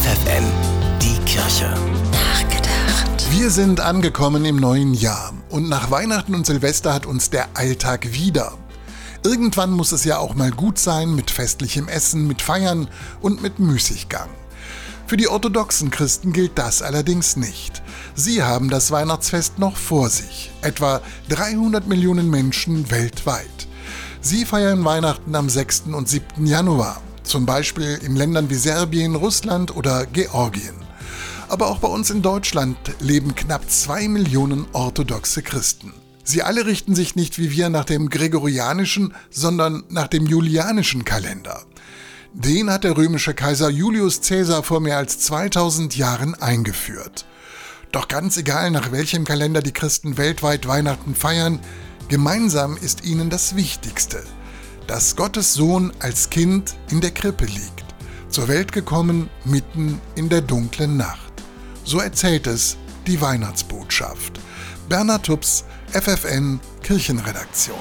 FFN, die Kirche. Nachgedacht. Wir sind angekommen im neuen Jahr und nach Weihnachten und Silvester hat uns der Alltag wieder. Irgendwann muss es ja auch mal gut sein mit festlichem Essen, mit Feiern und mit Müßiggang. Für die orthodoxen Christen gilt das allerdings nicht. Sie haben das Weihnachtsfest noch vor sich, etwa 300 Millionen Menschen weltweit. Sie feiern Weihnachten am 6. und 7. Januar, zum Beispiel in Ländern wie Serbien, Russland oder Georgien. Aber auch bei uns in Deutschland leben knapp 2 Millionen orthodoxe Christen. Sie alle richten sich nicht wie wir nach dem gregorianischen, sondern nach dem julianischen Kalender. Den hat der römische Kaiser Julius Caesar vor mehr als 2000 Jahren eingeführt. Doch ganz egal, nach welchem Kalender die Christen weltweit Weihnachten feiern, gemeinsam ist ihnen das Wichtigste, dass Gottes Sohn als Kind in der Krippe liegt, zur Welt gekommen mitten in der dunklen Nacht. So erzählt es die Weihnachtsbotschaft. Bernhard Tubbs, FFN Kirchenredaktion.